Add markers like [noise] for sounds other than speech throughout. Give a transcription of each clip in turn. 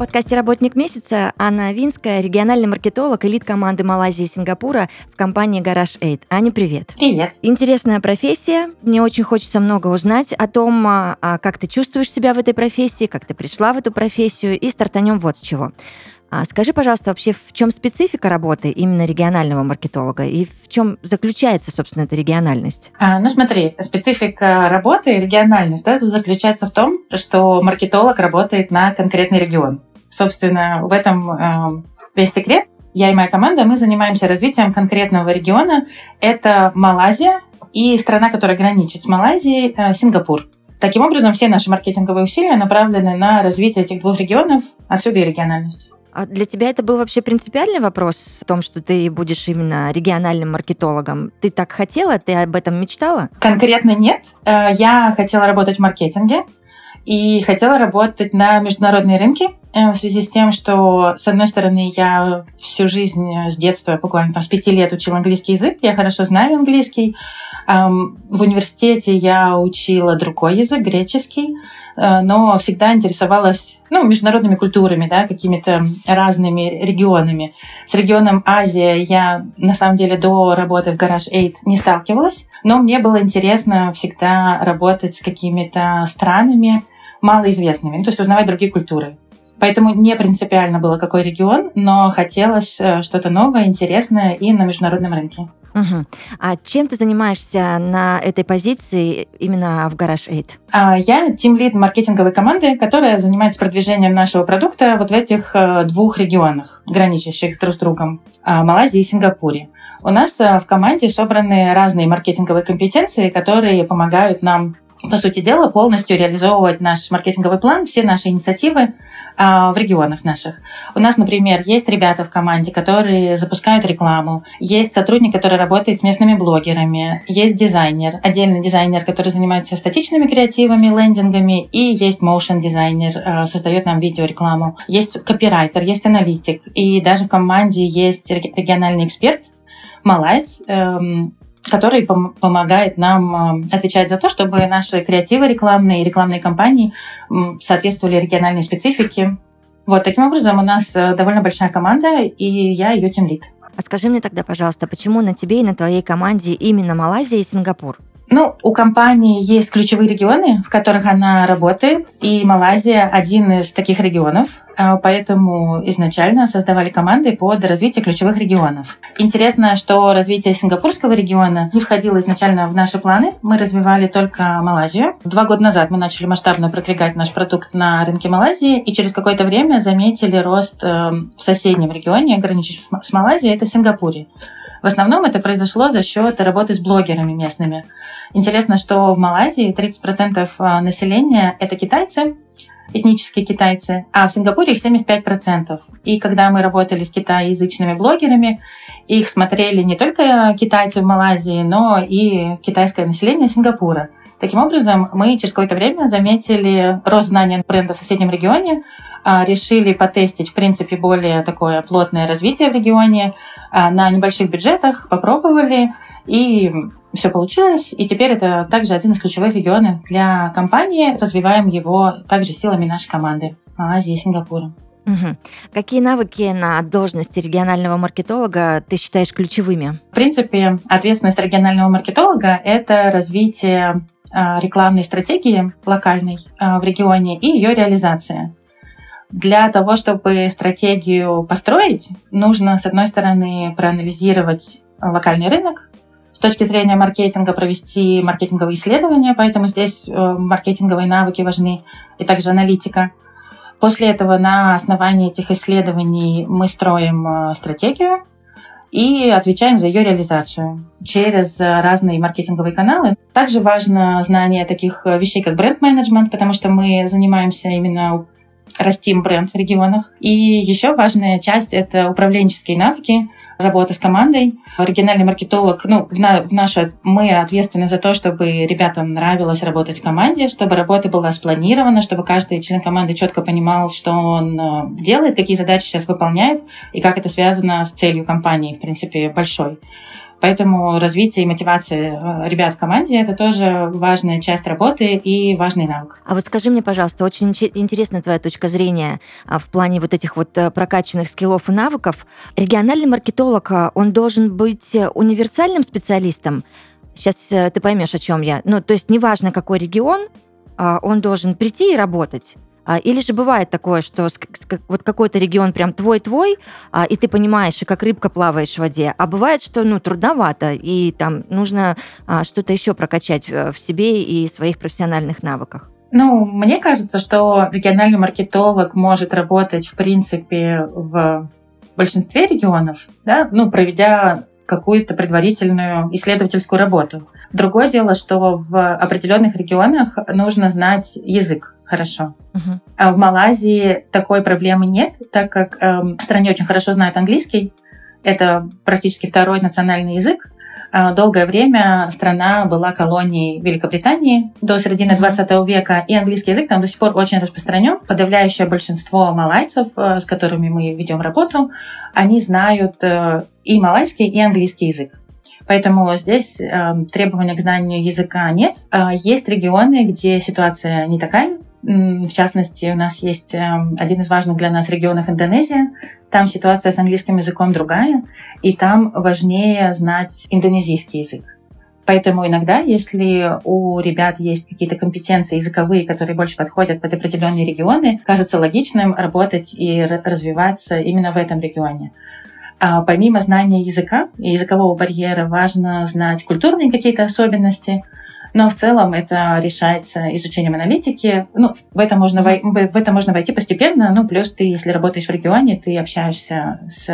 Подкасте «Работник месяца» Анна Винская, региональный маркетолог, элит команды Малайзии и Сингапура в компании Garage 8. Аня, привет. Привет. Интересная профессия. Мне очень хочется много узнать о том, а, а, как ты чувствуешь себя в этой профессии, как ты пришла в эту профессию, и стартанем вот с чего. А скажи, пожалуйста, вообще в чем специфика работы именно регионального маркетолога и в чем заключается, собственно, эта региональность? А, ну смотри, специфика работы, региональность, да, заключается в том, что маркетолог работает на конкретный регион. Собственно, в этом э, весь секрет. Я и моя команда, мы занимаемся развитием конкретного региона. Это Малайзия и страна, которая граничит с Малайзией, э, Сингапур. Таким образом, все наши маркетинговые усилия направлены на развитие этих двух регионов, отсюда и региональность. А для тебя это был вообще принципиальный вопрос о том, что ты будешь именно региональным маркетологом? Ты так хотела? Ты об этом мечтала? Конкретно нет. Э, я хотела работать в маркетинге и хотела работать на международные рынки в связи с тем, что, с одной стороны, я всю жизнь с детства, буквально там с пяти лет учила английский язык, я хорошо знаю английский. В университете я учила другой язык, греческий, э, но всегда интересовалась ну, международными культурами, да, какими-то разными регионами. С регионом Азия я, на самом деле, до работы в Garage 8 не сталкивалась, но мне было интересно всегда работать с какими-то странами малоизвестными, ну, то есть узнавать другие культуры. Поэтому не принципиально было, какой регион, но хотелось э, что-то новое, интересное и на международном рынке. Угу. А чем ты занимаешься на этой позиции именно в Garage 8? А, я тим-лид маркетинговой команды, которая занимается продвижением нашего продукта вот в этих э, двух регионах, граничащих друг с другом, а, Малайзии и Сингапуре. У нас э, в команде собраны разные маркетинговые компетенции, которые помогают нам по сути дела, полностью реализовывать наш маркетинговый план, все наши инициативы э, в регионах наших. У нас, например, есть ребята в команде, которые запускают рекламу, есть сотрудник, который работает с местными блогерами, есть дизайнер, отдельный дизайнер, который занимается статичными креативами, лендингами, и есть моушен дизайнер, э, создает нам видеорекламу, есть копирайтер, есть аналитик, и даже в команде есть региональный эксперт, малайц, эм, который пом- помогает нам э, отвечать за то, чтобы наши креативы рекламные и рекламные кампании соответствовали региональной специфике. Вот таким образом у нас э, довольно большая команда, и я ее тимлид. А скажи мне тогда, пожалуйста, почему на тебе и на твоей команде именно Малайзия и Сингапур? Ну, у компании есть ключевые регионы, в которых она работает, и Малайзия один из таких регионов, а, поэтому изначально создавали команды под развитие ключевых регионов. Интересно, что развитие сингапурского региона не входило изначально в наши планы. Мы развивали только Малайзию. Два года назад мы начали масштабно продвигать наш продукт на рынке Малайзии, и через какое-то время заметили рост эм, в соседнем регионе, граничащем с Малайзией, это Сингапуре. В основном это произошло за счет работы с блогерами местными. Интересно, что в Малайзии 30% а, населения – это китайцы, этнические китайцы, а в Сингапуре их 75%. И когда мы работали с китайязычными блогерами, их смотрели не только китайцы в Малайзии, но и китайское население Сингапура. Таким образом, мы через какое-то время заметили рост знания бренда в соседнем регионе, а, решили потестить, в принципе, более такое плотное развитие в регионе а, на небольших бюджетах, попробовали, и все получилось. И теперь это также один из ключевых регионов для компании. Развиваем его также силами нашей команды Азии и Сингапура. Угу. Какие навыки на должности регионального маркетолога ты считаешь ключевыми? В принципе, ответственность регионального маркетолога – это развитие рекламной стратегии локальной в регионе и ее реализация. Для того, чтобы стратегию построить, нужно, с одной стороны, проанализировать локальный рынок, с точки зрения маркетинга провести маркетинговые исследования, поэтому здесь э, маркетинговые навыки важны, и также аналитика. После этого на основании этих исследований мы строим э, стратегию и отвечаем за ее реализацию через разные маркетинговые каналы. Также важно знание таких вещей, как бренд-менеджмент, потому что мы занимаемся именно растим бренд в регионах. И еще важная часть — это управленческие навыки, работа с командой. Региональный маркетолог, ну, в, на, в наше, мы ответственны за то, чтобы ребятам нравилось работать в команде, чтобы работа была спланирована, чтобы каждый член команды четко понимал, что он э, делает, какие задачи сейчас выполняет и как это связано с целью компании, в принципе, большой. Поэтому развитие и мотивация э, ребят в команде — это тоже важная часть работы и важный навык. А вот скажи мне, пожалуйста, очень интересна твоя точка зрения а, в плане вот этих вот э, прокачанных скиллов и навыков. Региональный маркетолог, а, он должен быть универсальным специалистом? Сейчас э, ты поймешь, о чем я. Ну, то есть неважно, какой регион, а, он должен прийти и работать. А, или же бывает такое, что вот какой-то регион прям твой-твой, а, и ты понимаешь, и как рыбка плаваешь в воде, а бывает, что ну, трудновато, и там нужно а, что-то еще прокачать в себе и своих профессиональных навыках. Ну, мне кажется, что региональный маркетолог может работать, в принципе, в большинстве регионов, да, ну, проведя какую-то предварительную исследовательскую работу. Другое дело, что в определенных регионах нужно знать язык хорошо. Uh-huh. А в Малайзии такой проблемы нет, так как эм, в стране очень хорошо знают английский. Это практически второй национальный язык. Э, долгое время страна была колонией Великобритании до середины 20 века, и английский язык там до сих пор очень распространен. Подавляющее большинство малайцев, э, с которыми мы ведем работу, они знают э, и малайский, и английский язык. Поэтому здесь э, требования к знанию языка нет. Э, есть регионы, где ситуация не такая. В частности, у нас есть э, один из важных для нас регионов Индонезия. Там ситуация с английским языком другая, и там важнее знать индонезийский язык. Поэтому иногда, если у ребят есть какие-то компетенции языковые, которые больше подходят под определенные регионы, кажется логичным работать и развиваться именно в этом регионе. А помимо знания языка и языкового барьера важно знать культурные какие-то особенности, но в целом это решается изучением аналитики. Ну, в это можно, вой- в это можно войти постепенно. Ну, плюс ты, если работаешь в регионе, ты общаешься с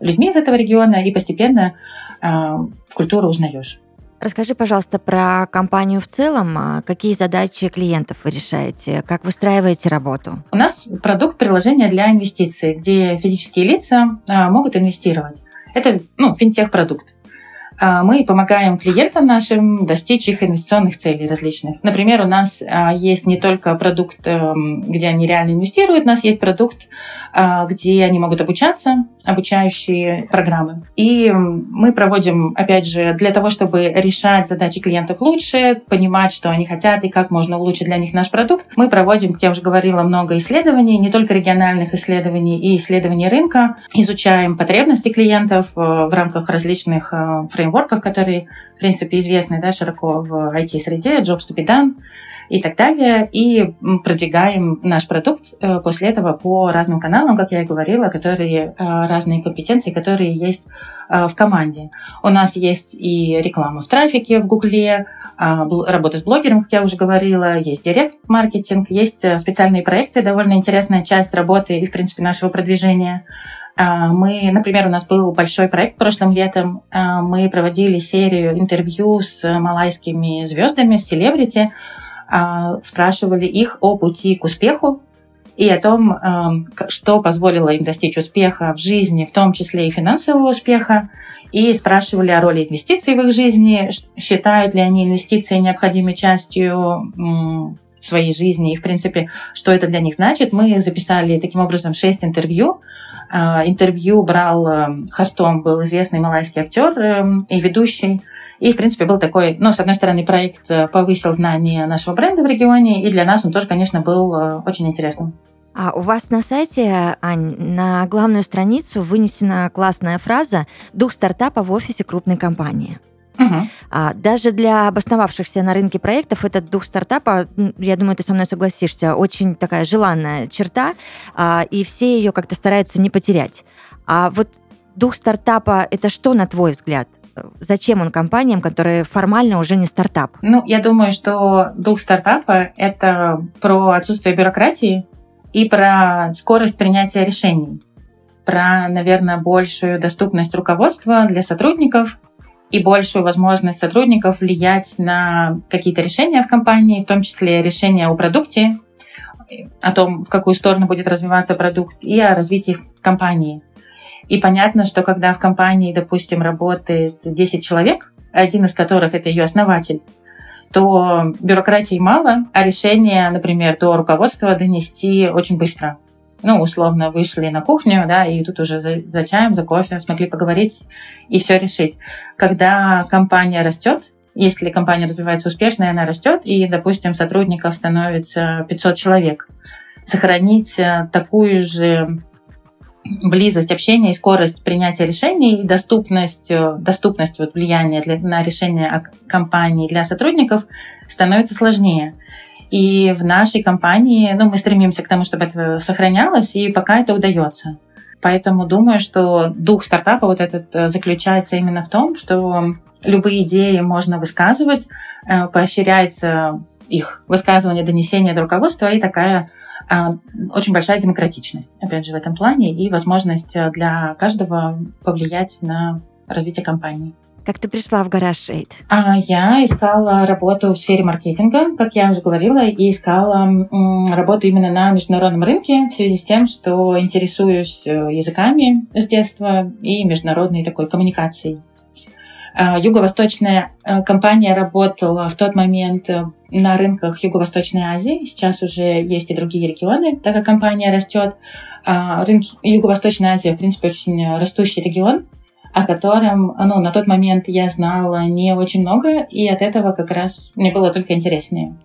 людьми из этого региона и постепенно э, культуру узнаешь. Расскажи, пожалуйста, про компанию в целом. А какие задачи клиентов вы решаете? Как выстраиваете работу? У нас продукт приложения для инвестиций, где физические лица а, могут инвестировать. Это ну, финтех-продукт. А, мы помогаем клиентам нашим достичь их инвестиционных целей различных. Например, у нас а, есть не только продукт, эм, где они реально инвестируют, у нас есть продукт, где они могут обучаться, обучающие программы. И мы проводим, опять же, для того, чтобы решать задачи клиентов лучше, понимать, что они хотят и как можно улучшить для них наш продукт, мы проводим, как я уже говорила, много исследований, не только региональных исследований и исследований рынка, изучаем потребности клиентов э, в рамках различных э, фреймворков, которые, в принципе, известны да, широко в IT-среде, Jobs to be done и так далее, и продвигаем наш продукт э, после этого по разным каналам, как я и говорила, которые э, разные компетенции, которые есть э, в команде. У нас есть и реклама в трафике в Гугле, работа с блогером, как я уже говорила, есть директ-маркетинг, есть специальные проекты, довольно интересная часть работы и, в принципе, нашего продвижения. А, мы, например, у нас был большой проект прошлым летом. А, мы проводили серию интервью с малайскими звездами, с селебрити, а, спрашивали их о пути к успеху и о том, что позволило им достичь успеха в жизни, в том числе и финансового успеха, и спрашивали о роли инвестиций в их жизни, считают ли они инвестиции необходимой частью своей жизни и, в принципе, что это для них значит. Мы записали таким образом шесть интервью а, интервью брал эм, хостом, был известный малайский актер эм, и ведущий. И, в принципе, был такой, ну, с одной стороны, проект э, повысил знание нашего бренда в регионе, и для нас он тоже, конечно, был э, очень интересным. А у вас на сайте, Ань, на главную страницу вынесена классная фраза «Дух стартапа в офисе крупной компании». Угу. А, даже для обосновавшихся на рынке проектов этот дух стартапа, я думаю, ты со мной согласишься, очень такая желанная черта, а, и все ее как-то стараются не потерять. А вот дух стартапа это что, на твой взгляд? Зачем он компаниям, которые формально уже не стартап? Ну, я думаю, что дух стартапа — это про отсутствие бюрократии и про скорость принятия решений, про, наверное, большую доступность руководства для сотрудников и большую возможность сотрудников влиять на какие-то решения в компании, в том числе решения о продукте, о том, в какую сторону будет развиваться продукт, и о развитии компании. И понятно, что когда в компании, допустим, работает 10 человек, один из которых это ее основатель, то бюрократии мало, а решение, например, до руководства донести очень быстро. Ну, условно, вышли на кухню, да, и тут уже за, за чаем, за кофе смогли поговорить и все решить. Когда компания растет, если компания развивается успешно, и она растет, и, допустим, сотрудников становится 500 человек, сохранить э, такую же близость общения и скорость принятия решений, и доступность, э, доступность вот влияния для, на решение компании для сотрудников становится сложнее. И в нашей компании ну, мы стремимся к тому, чтобы это сохранялось, и пока это удается. Поэтому думаю, что дух стартапа вот этот э, заключается именно в том, что любые идеи можно высказывать, э, поощряется их высказывание, донесение до руководства и такая очень большая демократичность, опять же, в этом плане, и возможность э, для каждого повлиять на развитие компании. Как ты пришла в гараж Шейд? А, я искала работу в сфере маркетинга, как я уже говорила, и искала работу именно на международном рынке в связи с тем, что интересуюсь э, языками с детства и международной такой коммуникацией. А, юго-восточная э, компания работала в тот момент на рынках Юго-Восточной Азии. Сейчас уже есть и другие регионы, так как компания растет. А, рынки Юго-Восточной Азии, в принципе, очень растущий регион, о котором ну, на тот момент я знала не очень много, и от этого как раз мне было только интереснее.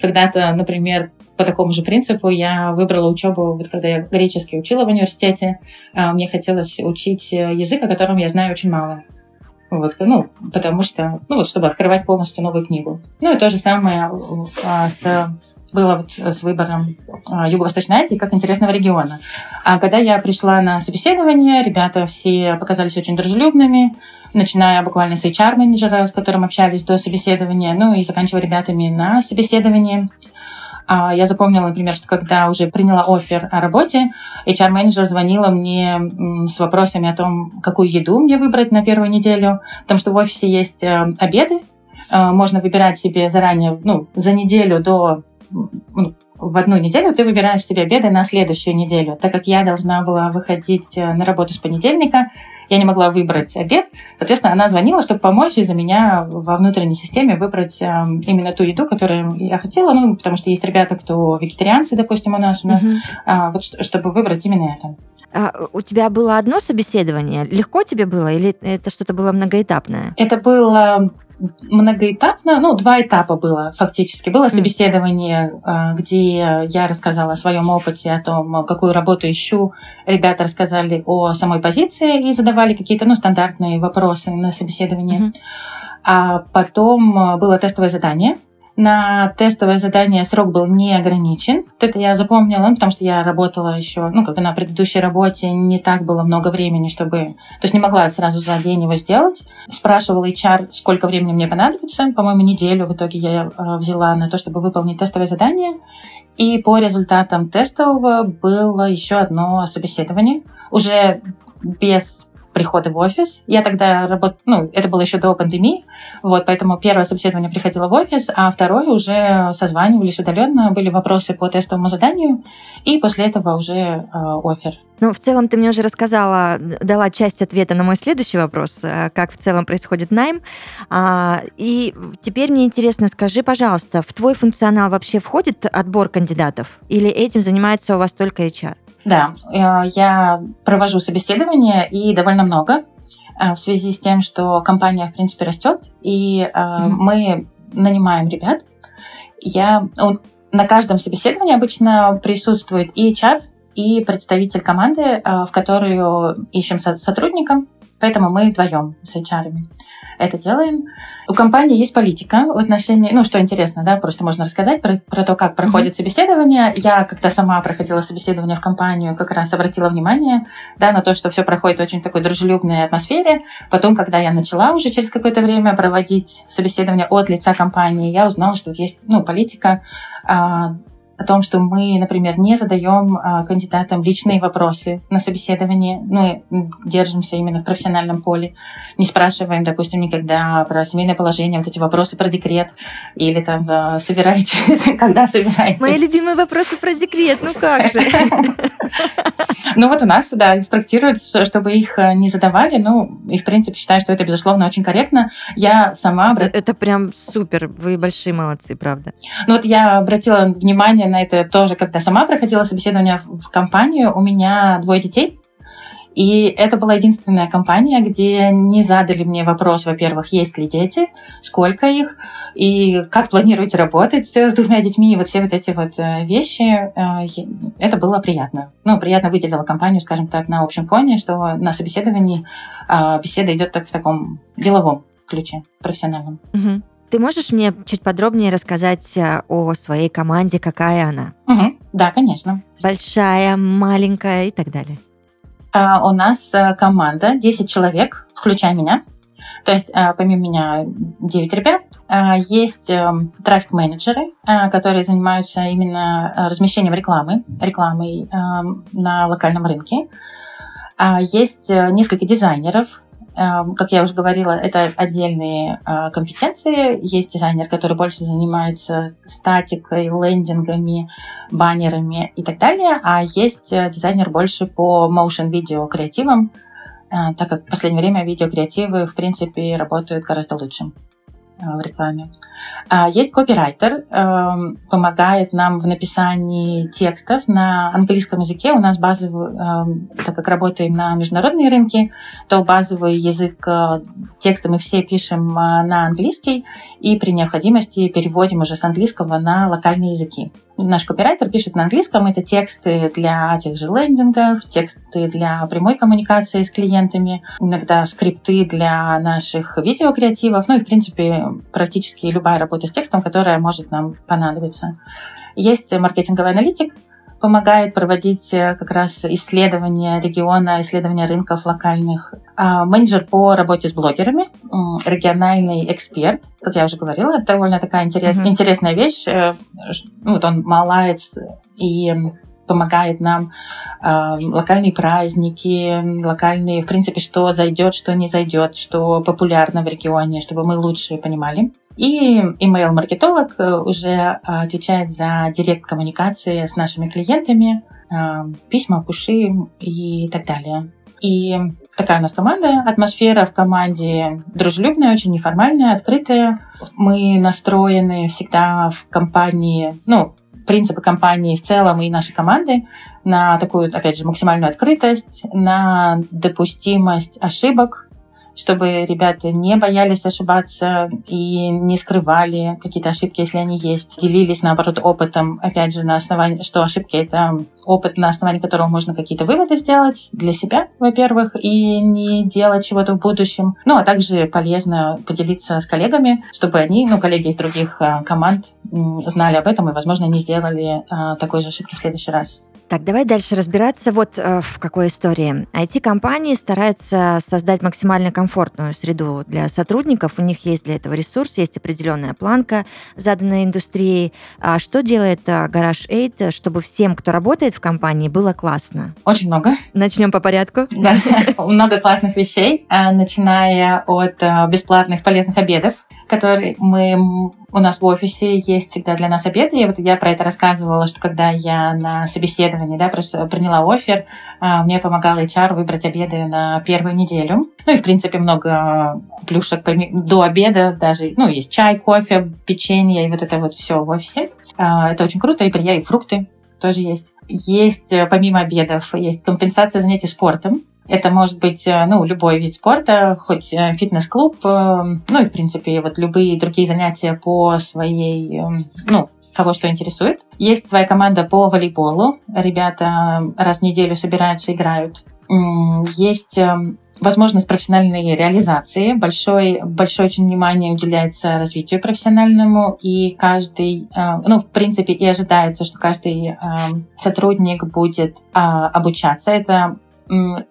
Когда-то, например, по такому же принципу я выбрала учебу, вот когда я греческий учила в университете, а, мне хотелось учить язык, о котором я знаю очень мало. Вот, ну, потому что, ну, вот, чтобы открывать полностью новую книгу. Ну, и то же самое а, с, было вот с выбором а, Юго-Восточной Азии как интересного региона. А когда я пришла на собеседование, ребята все показались очень дружелюбными, начиная буквально с HR-менеджера, с которым общались до собеседования, ну и заканчивая ребятами на собеседовании. А, я запомнила, например, что когда уже приняла офер о работе, HR-менеджер звонила мне с вопросами о том, какую еду мне выбрать на первую неделю, потому что в офисе есть э, обеды, э, можно выбирать себе заранее, ну, за неделю до ну, в одну неделю ты выбираешь себе обеды на следующую неделю. Так как я должна была выходить э, на работу с понедельника, я не могла выбрать обед. Соответственно, она звонила, чтобы помочь за меня во внутренней системе выбрать э, именно ту еду, которую я хотела. Ну, потому что есть ребята, кто вегетарианцы, допустим, у нас, у нас uh-huh. а, вот чтобы выбрать именно это. А у тебя было одно собеседование? Легко тебе было или это что-то было многоэтапное? Это было многоэтапно, ну, два этапа было фактически. Было собеседование, mm. где я рассказала о своем опыте, о том, какую работу ищу. Ребята рассказали о самой позиции и задавали какие-то, ну, стандартные вопросы на собеседовании. Mm-hmm. А потом было тестовое задание – на тестовое задание срок был не ограничен. Вот это я запомнила, ну, потому что я работала еще, ну, как бы на предыдущей работе не так было много времени, чтобы... То есть не могла сразу за день его сделать. Спрашивала HR, сколько времени мне понадобится. По-моему, неделю в итоге я э, взяла на то, чтобы выполнить тестовое задание. И по результатам тестового было еще одно собеседование. Уже без прихода в офис. Я тогда работала, ну, это было еще до пандемии, вот, поэтому первое собеседование приходило в офис, а второе уже созванивались удаленно, были вопросы по тестовому заданию, и после этого уже э, офер. Ну, в целом ты мне уже рассказала, дала часть ответа на мой следующий вопрос, э, как в целом происходит найм. А, и теперь мне интересно, скажи, пожалуйста, в твой функционал вообще входит отбор кандидатов? Или этим занимается у вас только HR? Да, э, я провожу собеседования и довольно много э, в связи с тем, что компания, в принципе, растет, и mm-hmm. мы нанимаем ребят. Я на каждом собеседовании обычно присутствует и HR, и представитель команды, в которую ищем сотрудника, поэтому мы вдвоем с HR. -ами это делаем. У компании есть политика в отношении, ну, что интересно, да, просто можно рассказать про, про то, как проходит mm-hmm. собеседование. Я, когда сама проходила собеседование в компанию, как раз обратила внимание, да, на то, что все проходит в очень такой дружелюбной атмосфере. Потом, когда я начала уже через какое-то время проводить собеседование от лица компании, я узнала, что есть, ну, политика а, о том, что мы, например, не задаем а, кандидатам личные вопросы на собеседовании, мы держимся именно в профессиональном поле, не спрашиваем, допустим, никогда про семейное положение, вот эти вопросы про декрет или там а, собираетесь, [laughs] когда собираетесь. Мои любимые вопросы про декрет, ну как же. [laughs] Ну вот у нас, да, инструктируют, чтобы их э, не задавали. Ну, и в принципе считаю, что это, безусловно, очень корректно. Я сама... Это прям супер, вы большие молодцы, правда. Ну вот я обратила внимание на это тоже, когда сама проходила собеседование в компанию. У меня двое детей, и это была единственная компания, где не задали мне вопрос, во-первых, есть ли дети, сколько их, и как планируете работать с двумя детьми, и вот все вот эти вот э, вещи. Э, это было приятно. Ну, приятно выделила компанию, скажем так, на общем фоне, что на собеседовании а, беседа идет так в таком деловом ключе, профессиональном. Угу. Ты можешь мне чуть подробнее рассказать э, о своей команде, какая она? Угу. Да, конечно. Большая, маленькая и так далее. А, у нас э, команда 10 человек, включая меня. То есть э, помимо меня 9 ребят. Э, есть трафик-менеджеры, которые занимаются именно размещением рекламы, рекламой на локальном рынке. А, есть несколько дизайнеров, Эм, как я уже говорила, это отдельные э, компетенции. Есть дизайнер, который больше занимается статикой, лендингами, баннерами и так далее. А есть э, дизайнер больше по motion видео креативам, э, так как в последнее время видеокреативы, в принципе, работают гораздо лучше. Э, в рекламе. А, есть копирайтер, эм, помогает нам в написании текстов на английском языке. У нас базовый, эм, так как работаем на международные рынки, то базовый язык э, текста мы все пишем э, на английский и при необходимости переводим уже с английского на локальные языки. Наш копирайтер пишет на английском. Это тексты для тех же лендингов, тексты для прямой коммуникации с клиентами, иногда скрипты для наших видеокреативов, ну и, в принципе, практически любая работа с текстом, которая может нам понадобиться. Есть маркетинговый аналитик, помогает проводить э, как раз исследования региона, исследования рынков локальных. А менеджер по работе с блогерами, региональный эксперт, как я уже говорила, это довольно такая интерес, mm-hmm. интересная вещь. Э, ну, вот он малаец и помогает нам э, локальные праздники, локальные, в принципе, что зайдет, что не зайдет, что популярно в регионе, чтобы мы лучше понимали. И email-маркетолог э, уже отвечает за директ-коммуникации с нашими клиентами, э, письма, пуши и так далее. И такая у нас команда. Атмосфера в команде дружелюбная, очень неформальная, открытая. Мы настроены всегда в компании, ну, принципы компании в целом и нашей команды на такую, опять же, максимальную открытость, на допустимость ошибок, чтобы ребята не боялись ошибаться и не скрывали какие-то ошибки, если они есть. Делились, наоборот, опытом, опять же, на основании, что ошибки — это опыт, на основании которого можно какие-то выводы сделать для себя, во-первых, и не делать чего-то в будущем. Ну, а также полезно поделиться с коллегами, чтобы они, ну, коллеги из других а, команд знали об этом и, возможно, не сделали а, такой же ошибки в следующий раз. Так, давай дальше разбираться вот э, в какой истории. IT-компании стараются создать максимально комфортную среду для сотрудников. У них есть для этого ресурс, есть определенная планка, заданная индустрией. А что делает э, Garage 8, чтобы всем, кто работает в компании, было классно? Очень много. Начнем по порядку. Да, [laughs] много классных вещей, э, начиная от э, бесплатных полезных обедов, которые мы у нас в офисе есть всегда для нас обеды. И вот я про это рассказывала, что когда я на собеседовании да, приняла офер, а, мне помогал HR выбрать обеды на первую неделю. Ну и, в принципе, много плюшек до обеда даже. Ну, есть чай, кофе, печенье и вот это вот все в офисе. А, это очень круто. И приятно, и фрукты тоже есть. Есть, э, помимо обедов, есть компенсация занятий спортом. Это может быть э, ну, любой вид спорта, хоть э, фитнес-клуб, э, ну и, в принципе, вот любые другие занятия по своей, ну, того, что интересует. Есть твоя команда по волейболу. Ребята раз в неделю собираются, играют. Есть возможность профессиональной реализации. Большой, большое очень внимание уделяется развитию профессиональному, и каждый, ну, в принципе, и ожидается, что каждый сотрудник будет обучаться. Это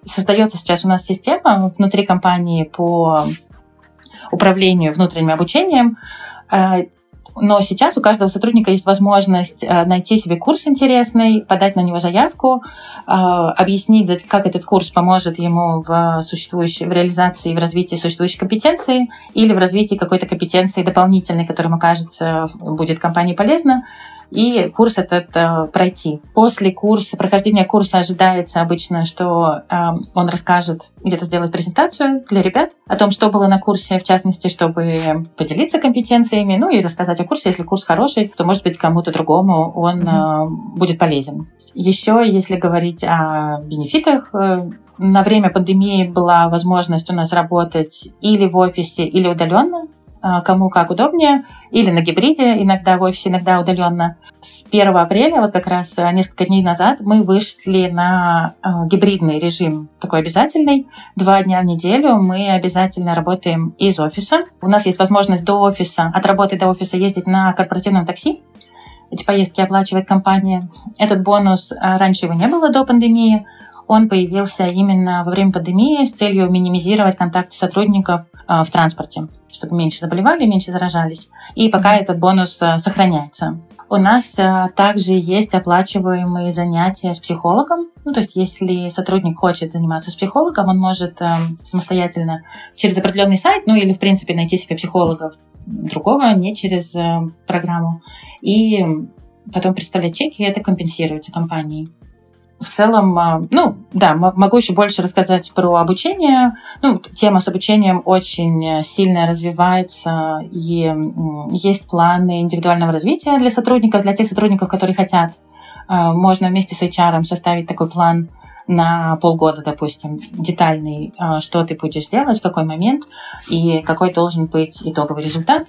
создается сейчас у нас система внутри компании по управлению внутренним обучением. Э, Но сейчас у каждого сотрудника есть возможность э, найти себе курс интересный, подать на него заявку, э, объяснить, как этот курс поможет ему в, существующей, в реализации, в развитии существующей компетенции или в развитии какой-то компетенции дополнительной, которая ему кажется будет компании полезна и курс этот э, пройти. После курса, прохождения курса ожидается обычно, что э, он расскажет, где-то сделает презентацию для ребят о том, что было на курсе, в частности, чтобы поделиться компетенциями, ну и рассказать о курсе. Если курс хороший, то, может быть, кому-то другому он э, будет полезен. Еще, если говорить о бенефитах, э, на время пандемии была возможность у нас работать или в офисе, или удаленно. А, кому как удобнее, или на гибриде, иногда в офисе, иногда удаленно. С 1 апреля, вот как раз а, несколько дней назад, мы вышли на а, гибридный режим, такой обязательный. Два дня в неделю мы обязательно работаем из офиса. У нас есть возможность до офиса, от работы до офиса ездить на корпоративном такси. Эти поездки оплачивает компания. Этот бонус, раньше его не было до пандемии, он появился именно во время пандемии с целью минимизировать контакты сотрудников в транспорте чтобы меньше заболевали, меньше заражались. И пока этот бонус э, сохраняется. У нас э, также есть оплачиваемые занятия с психологом. Ну, то есть, если сотрудник хочет заниматься с психологом, он может э, самостоятельно через определенный сайт, ну или, в принципе, найти себе психологов другого, не через программу. И потом представлять чеки, и это компенсируется компанией в целом, а, ну, да, могу еще больше рассказать про обучение. Ну, тема с обучением очень сильно развивается, и есть планы индивидуального развития для сотрудников, для тех сотрудников, которые хотят. А, можно вместе с HR составить такой план на полгода, допустим, детальный, а, что ты будешь делать, в какой момент и какой должен быть итоговый результат.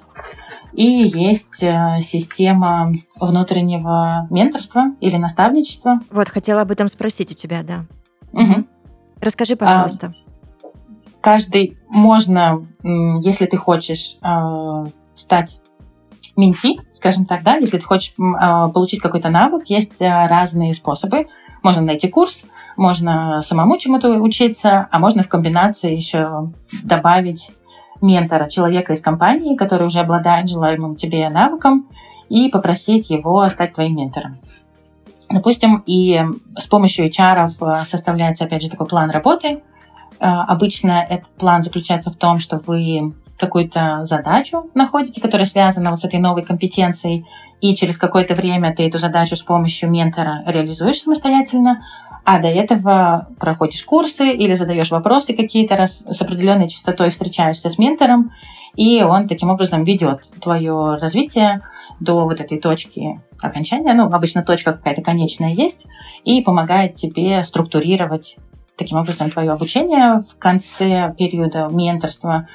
И есть э, система внутреннего менторства или наставничества. Вот, хотела об этом спросить у тебя, да. Угу. Расскажи, пожалуйста. А, каждый можно, если ты хочешь э, стать менти, скажем так, да, если ты хочешь э, получить какой-то навык, есть разные способы. Можно найти курс, можно самому чему-то учиться, а можно в комбинации еще добавить ментора, человека из компании, который уже обладает желаемым тебе навыком, и попросить его стать твоим ментором. Допустим, и с помощью HR э, составляется, опять же, такой план работы. Э, обычно этот план заключается в том, что вы какую-то задачу находите, которая связана вот с этой новой компетенцией, и через какое-то время ты эту задачу с помощью ментора реализуешь самостоятельно, а до этого проходишь курсы или задаешь вопросы какие-то раз с определенной частотой встречаешься с ментором, и он таким образом ведет твое развитие до вот этой точки окончания. Ну, обычно точка какая-то конечная есть, и помогает тебе структурировать таким образом твое обучение в конце периода менторства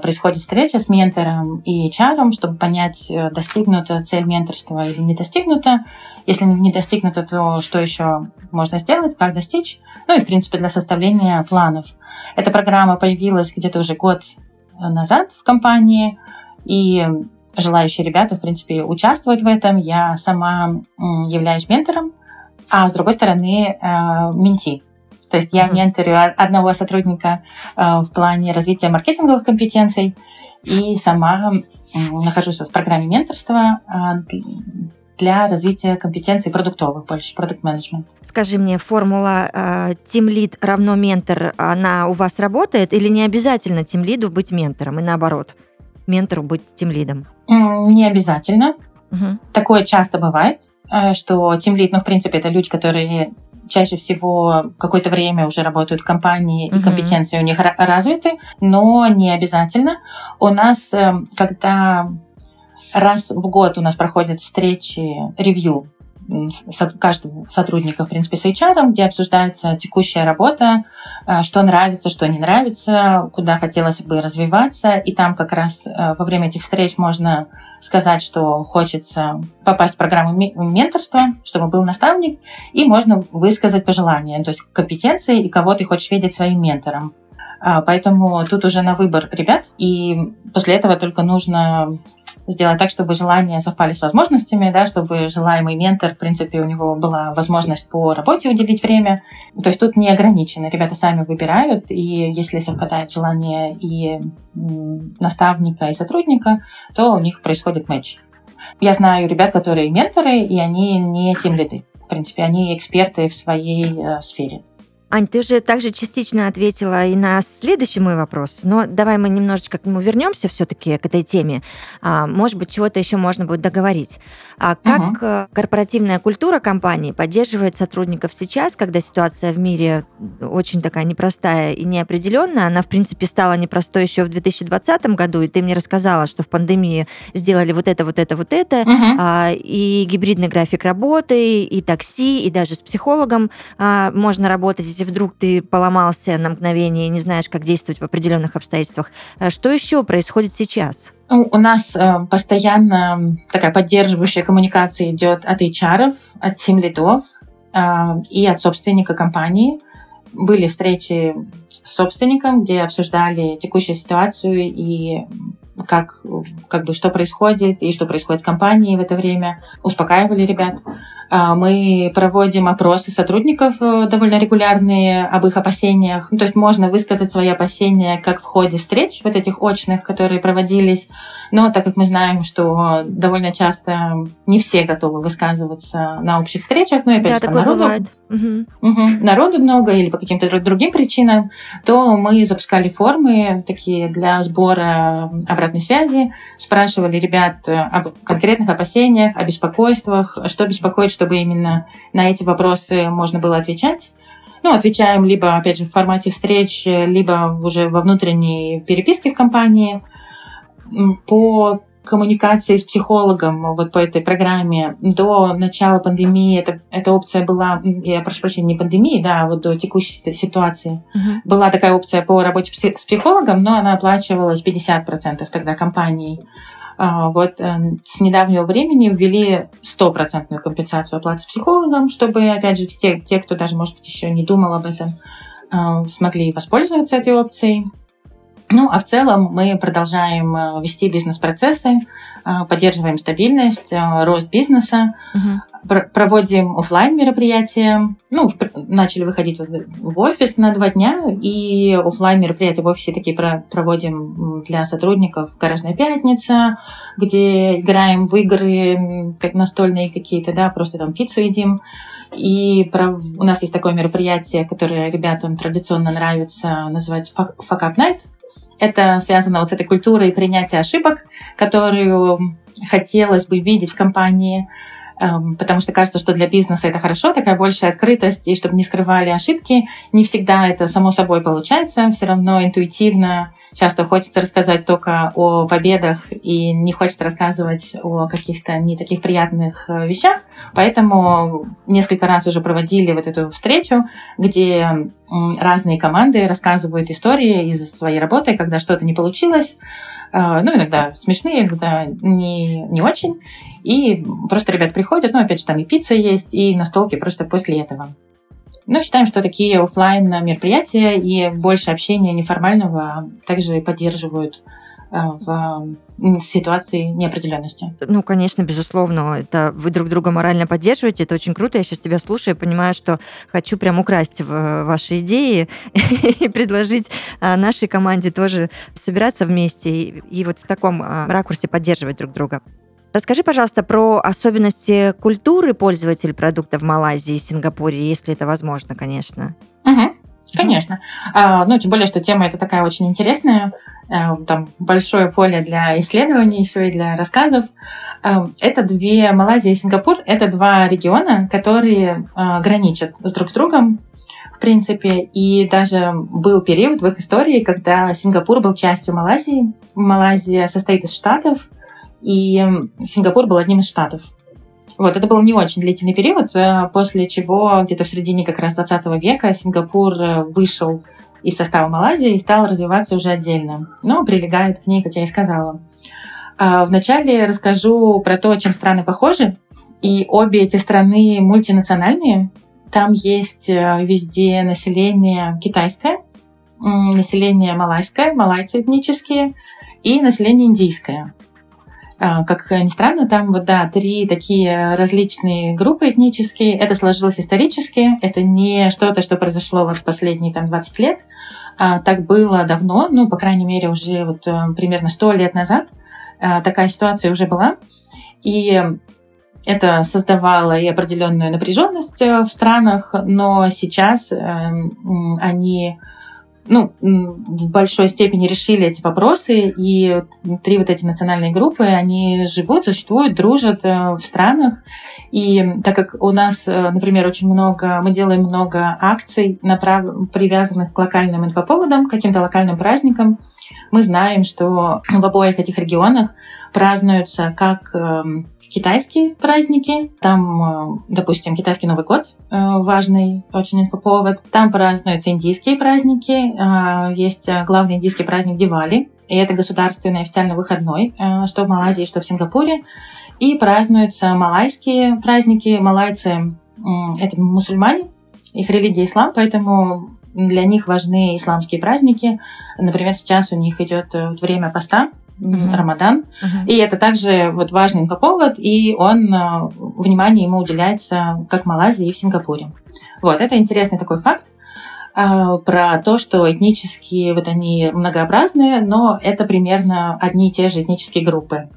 происходит встреча с ментором и HR, чтобы понять, э, достигнута цель менторства или не достигнута. Если не достигнута, то что еще можно сделать, как достичь. Ну и, в принципе, для составления планов. Эта программа появилась где-то уже год назад в компании, и желающие ребята, в принципе, участвуют в этом. Я сама являюсь ментором, а с другой стороны, э, менти. То есть я менторю одного сотрудника э, в плане развития маркетинговых компетенций и сама нахожусь в программе менторства э, для развития компетенций продуктовых, больше продукт менеджмент. Скажи мне, формула э, Team Lead равно ментор, она у вас работает или не обязательно Team Lead быть ментором и наоборот, ментору быть Team Lead? Не обязательно. Угу. Такое часто бывает, что Team Lead, ну, в принципе, это люди, которые чаще всего какое-то время уже работают в компании, и компетенции у них развиты, но не обязательно. У нас, эм, когда раз в год у нас проходят встречи, ревью каждого сотрудника, в принципе, с HR, где обсуждается текущая работа, э, что нравится, что не нравится, куда хотелось бы развиваться. И там как раз э, во время этих встреч можно сказать, что хочется попасть в программу менторства, чтобы был наставник, и можно высказать пожелания, то есть компетенции и кого ты хочешь видеть своим ментором. А, поэтому тут уже на выбор ребят, и после этого только нужно сделать так, чтобы желания совпали с возможностями, да, чтобы желаемый ментор, в принципе, у него была возможность по работе уделить время. То есть тут не ограничено. Ребята сами выбирают, и если совпадает желание и наставника, и сотрудника, то у них происходит матч. Я знаю ребят, которые менторы, и они не тем лиды. В принципе, они эксперты в своей э, сфере. Ань, ты уже также частично ответила и на следующий мой вопрос, но давай мы немножечко к нему вернемся все-таки, к этой теме. А, может быть, чего-то еще можно будет договорить. А как угу. корпоративная культура компании поддерживает сотрудников сейчас, когда ситуация в мире очень такая непростая и неопределенная? Она, в принципе, стала непростой еще в 2020 году, и ты мне рассказала, что в пандемии сделали вот это, вот это, вот это, угу. и гибридный график работы, и такси, и даже с психологом а, можно работать если вдруг ты поломался на мгновение и не знаешь, как действовать в определенных обстоятельствах, э, что еще происходит сейчас? Ну, у нас э, постоянно такая поддерживающая коммуникация идет от HR, от тим лидов э, и от собственника компании. Были встречи с собственником, где обсуждали текущую ситуацию и как, как бы, что происходит и что происходит с компанией в это время. Успокаивали ребят. А, мы проводим опросы сотрудников э, довольно регулярные об их опасениях. Ну, то есть можно высказать свои опасения как в ходе встреч, вот этих очных, которые проводились. Но так как мы знаем, что довольно часто не все готовы высказываться на общих встречах, ну и опять да, же, народу, бывает. Угу. Угу, народу много или по каким-то другим причинам, то мы запускали формы такие для сбора обратной связи, спрашивали ребят об конкретных опасениях, о беспокойствах, что беспокоит, что чтобы именно на эти вопросы можно было отвечать. Ну, отвечаем либо, опять же, в формате встреч, либо уже во внутренней переписке в компании. По коммуникации с психологом вот по этой программе до начала пандемии эта, эта опция была, я прошу прощения, не пандемии, да, а вот до текущей ситуации, uh-huh. была такая опция по работе с психологом, но она оплачивалась 50% тогда компанией. А, вот э, с недавнего времени ввели стопроцентную компенсацию оплаты с психологом, чтобы, опять же, те, те, кто даже, может быть, еще не думал об этом, э, смогли воспользоваться этой опцией. Ну, а в целом мы продолжаем э, вести бизнес-процессы, поддерживаем стабильность, рост бизнеса. Uh-huh проводим офлайн мероприятия. Ну, начали выходить в офис на два дня, и офлайн мероприятия в офисе такие проводим для сотрудников «Гаражная пятница», где играем в игры, как настольные какие-то, да, просто там пиццу едим. И про... у нас есть такое мероприятие, которое ребятам традиционно нравится, называется «Fuck Up Night». Это связано вот с этой культурой принятия ошибок, которую хотелось бы видеть в компании. Эм, потому что кажется, что для бизнеса это хорошо, такая большая открытость, и чтобы не скрывали ошибки. Не всегда это само собой получается, все равно интуитивно часто хочется рассказать только о победах и не хочется рассказывать о каких-то не таких приятных э, вещах. Поэтому несколько раз уже проводили вот эту встречу, где разные команды рассказывают истории из своей работы, когда что-то не получилось, а, ну, иногда смешные, иногда не, не очень. И просто ребят приходят, ну, опять же, там и пицца есть, и настолки просто после этого. Но считаем, что такие офлайн мероприятия и больше общения неформального также поддерживают Э, в ситуации неопределенности. Ну, конечно, безусловно, это вы друг друга морально поддерживаете, это очень круто. Я сейчас тебя слушаю и понимаю, что хочу прям украсть ваши идеи [laughs] и предложить а, нашей команде тоже собираться вместе и вот в таком ракурсе поддерживать друг друга. Расскажи, пожалуйста, про особенности культуры пользователей продукта в Малайзии и Сингапуре, если это возможно, конечно. Угу. Конечно. А, ну, тем более, что тема эта такая очень интересная. А, там большое поле для исследований, еще и для рассказов. А, это две, Малайзия и Сингапур, это два региона, которые а, граничат с друг с другом, в принципе. И даже был период в их истории, когда Сингапур был частью Малайзии. Малайзия состоит из штатов, и Сингапур был одним из штатов. Вот, это был не очень длительный период, э, после чего где-то в середине как раз 20 века Сингапур э, вышел из состава Малайзии и стал развиваться уже отдельно. Но прилегает к ней, как я и сказала. А, вначале расскажу про то, чем страны похожи. И обе эти страны мультинациональные. Там есть э, везде население китайское, население малайское, малайцы этнические, и население индийское. А, как ни странно, там вот, да, три такие различные группы этнические. Это сложилось исторически, это не что-то, что произошло вот в последние там 20 лет. А, так было давно, ну, по крайней мере, уже вот э, примерно 100 лет назад а, такая ситуация уже была. И это создавало и определенную напряженность в странах, но сейчас они ну, в большой степени решили эти вопросы, и три вот эти национальные группы, они живут, существуют, дружат э, в странах. И так как у нас, э, например, очень много, мы делаем много акций, направ... привязанных к локальным инфоповодам, каким-то локальным праздникам, мы знаем, что [clears throat] в обоих этих регионах празднуются как эм, китайские праздники. Там, э, допустим, китайский Новый год, э, важный очень инфоповод. Там празднуются индийские праздники. Э, есть главный индийский праздник Дивали. И это государственный официальный выходной, что в Малайзии, что в Сингапуре. И празднуются малайские праздники. Малайцы — это мусульмане, их религия ислам, поэтому для них важны исламские праздники. Например, сейчас у них идет время поста, uh-huh. Рамадан. Uh-huh. И это также вот важный инфоповод, и он, э, внимание ему уделяется как в Малайзии и в Сингапуре. Вот, это интересный такой факт э, про то, что этнические, вот они многообразные, но это примерно одни и те же этнические группы.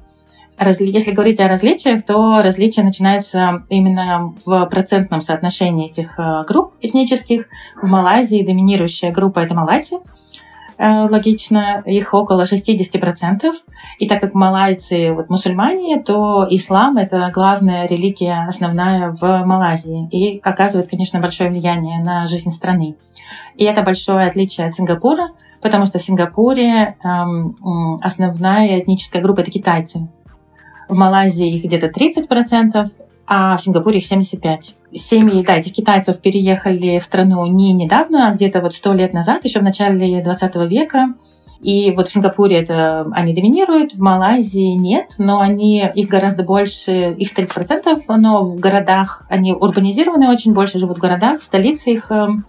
Если говорить о различиях, то различия начинаются именно в процентном соотношении этих э, групп этнических. В Малайзии доминирующая группа — это малайцы, логично, их около 60%. И так как малайцы вот, мусульмане, то ислам — это главная религия, основная в Малайзии, и оказывает, конечно, большое влияние на жизнь страны. И это большое отличие от Сингапура, потому что в Сингапуре эм, основная этническая группа — это китайцы. В Малайзии их где-то 30%, а в Сингапуре их 75. Семьи, да, этих китайцев переехали в страну не недавно, а где-то вот сто лет назад, еще в начале 20 века. И вот в Сингапуре это они доминируют, в Малайзии нет, но они, их гораздо больше, их 30%, но в городах, они урбанизированы очень, больше живут в городах, в столице их эм,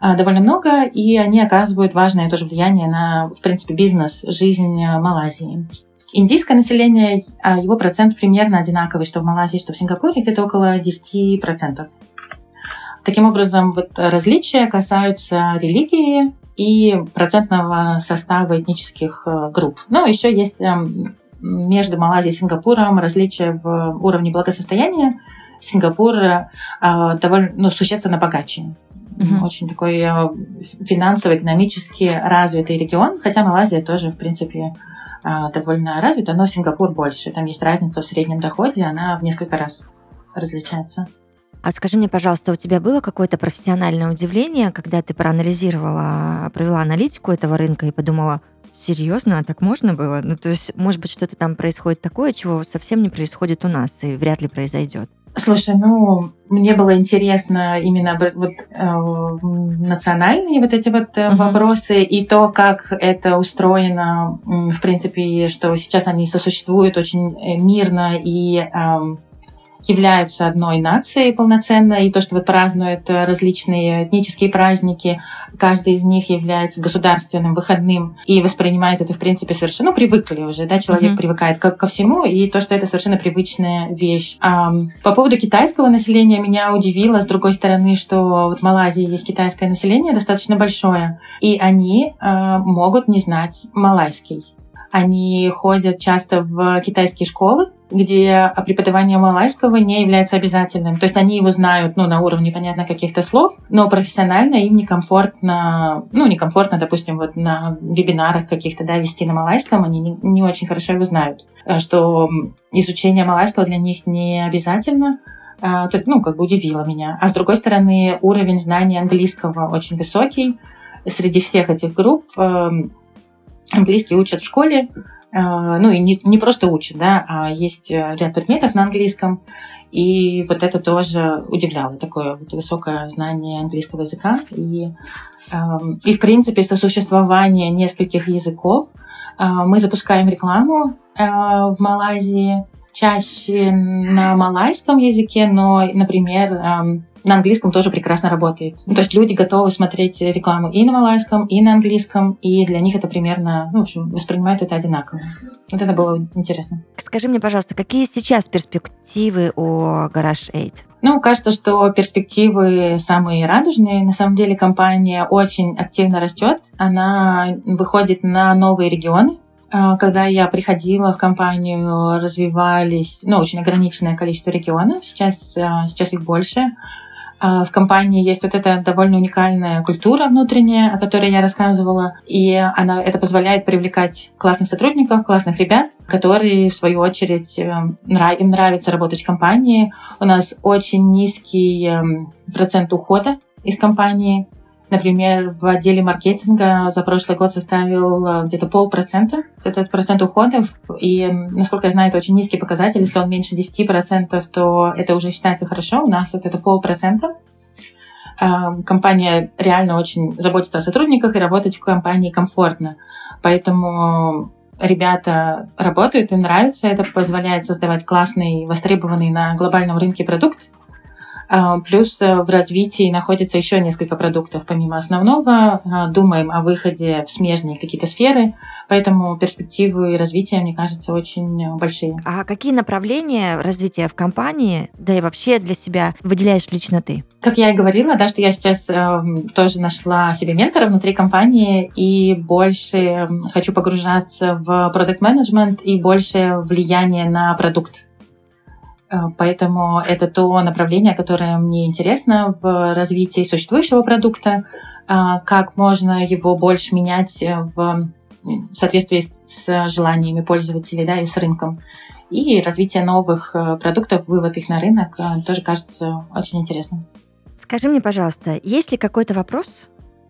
а, довольно много, и они оказывают важное тоже влияние на, в принципе, бизнес, жизнь э, Малайзии. Индийское население, а, его процент примерно одинаковый, что в Малайзии, что в Сингапуре, где-то около 10%. Таким образом, вот различия касаются религии и процентного состава этнических э, групп. Но еще есть эм, между Малайзией и Сингапуром различия в уровне благосостояния. Сингапур э, довольно ну, существенно богаче. Угу. Очень такой э, финансово-экономически развитый регион, хотя Малайзия тоже, в принципе, а, довольно развита, но Сингапур больше. Там есть разница в среднем доходе, она в несколько раз различается. А скажи мне, пожалуйста, у тебя было какое-то профессиональное удивление, когда ты проанализировала, провела аналитику этого рынка и подумала, серьезно, а так можно было? Ну, то есть, может быть, что-то там происходит такое, чего совсем не происходит у нас и вряд ли произойдет? Слушай, ну, мне было интересно именно вот э, национальные вот эти вот uh-huh. вопросы и то, как это устроено, в принципе, что сейчас они сосуществуют очень э, мирно и э, являются одной нацией полноценно, и то, что вот празднуют э, различные этнические праздники, каждый из них является государственным, выходным, и воспринимает это, в принципе, совершенно, ну, привыкли уже, да, человек mm-hmm. привыкает ко, ко всему, и то, что это совершенно привычная вещь. А, по поводу китайского населения меня удивило, с другой стороны, что вот в Малайзии есть китайское население достаточно большое, и они а, могут не знать малайский. Они ходят часто в китайские школы, где преподавание малайского не является обязательным. То есть они его знают, ну, на уровне, понятно, каких-то слов, но профессионально им некомфортно, ну, некомфортно, допустим, вот на вебинарах каких-то, да, вести на малайском, они не, не очень хорошо его знают, э, что изучение малайского для них не обязательно, это, ну, как бы удивило меня. А с другой стороны, уровень знания английского очень высокий. Среди всех этих групп эм, английский учат в школе, а, ну и не, не просто учат, да, а есть э, ряд предметов на английском, и вот это тоже удивляло, такое вот высокое знание английского языка. И, и в принципе, сосуществование нескольких языков. А, мы запускаем рекламу э, в Малайзии, чаще на малайском языке, но, например, на английском тоже прекрасно работает. Ну, то есть люди готовы смотреть рекламу и на малайском, и на английском, и для них это примерно, ну, в общем, воспринимают это одинаково. Вот это было интересно. Скажи мне, пожалуйста, какие сейчас перспективы у Garage 8? Ну, кажется, что перспективы самые радужные. На самом деле компания очень активно растет. Она выходит на новые регионы. Э, когда я приходила в компанию, развивались, ну, очень ограниченное количество регионов, сейчас, э, сейчас их больше. Э, в компании есть вот эта довольно уникальная культура внутренняя, о которой я рассказывала, и она, это позволяет привлекать классных сотрудников, классных ребят, которые, в свою очередь, им нравится работать в компании. У нас очень низкий процент ухода из компании. Например, в отделе маркетинга за прошлый год составил э, где-то полпроцента этот процент уходов. И, насколько я знаю, это очень низкий показатель. Если он меньше 10%, то это уже считается хорошо. У нас вот это полпроцента. Э, компания реально очень заботится о сотрудниках, и работать в компании комфортно. Поэтому ребята работают, им нравится, это позволяет создавать классный, востребованный на глобальном рынке продукт, плюс э, в развитии находится еще несколько продуктов помимо основного. А, думаем о выходе в смежные какие-то сферы, поэтому перспективы развития, мне кажется, очень большие. А какие направления развития в компании, да и вообще для себя выделяешь лично ты? Как я и говорила, да, что я сейчас э, тоже нашла себе ментора внутри компании и больше хочу погружаться в продукт менеджмент и больше влияние на продукт Э, поэтому это то направление, которое мне интересно в развитии существующего продукта, э, как можно его больше менять в соответствии с желаниями пользователей да, и с рынком. И развитие новых э, продуктов, вывод их на рынок тоже кажется очень интересным. Скажи мне, пожалуйста, есть ли какой-то вопрос,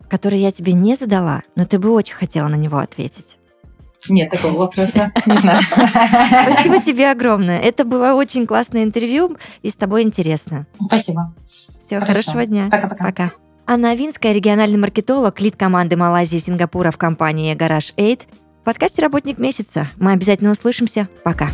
который я тебе не задала, но ты бы очень хотела на него ответить? Нет такого вопроса. Не знаю. [laughs] Спасибо тебе огромное. Это было очень классное интервью, и с тобой интересно. Спасибо. Все, хорошего дня. Пока-пока. Пока. Анна Авинская, региональный маркетолог, лид команды Малайзии и Сингапура в компании Garage 8. В подкасте «Работник месяца». Мы обязательно услышимся. Пока.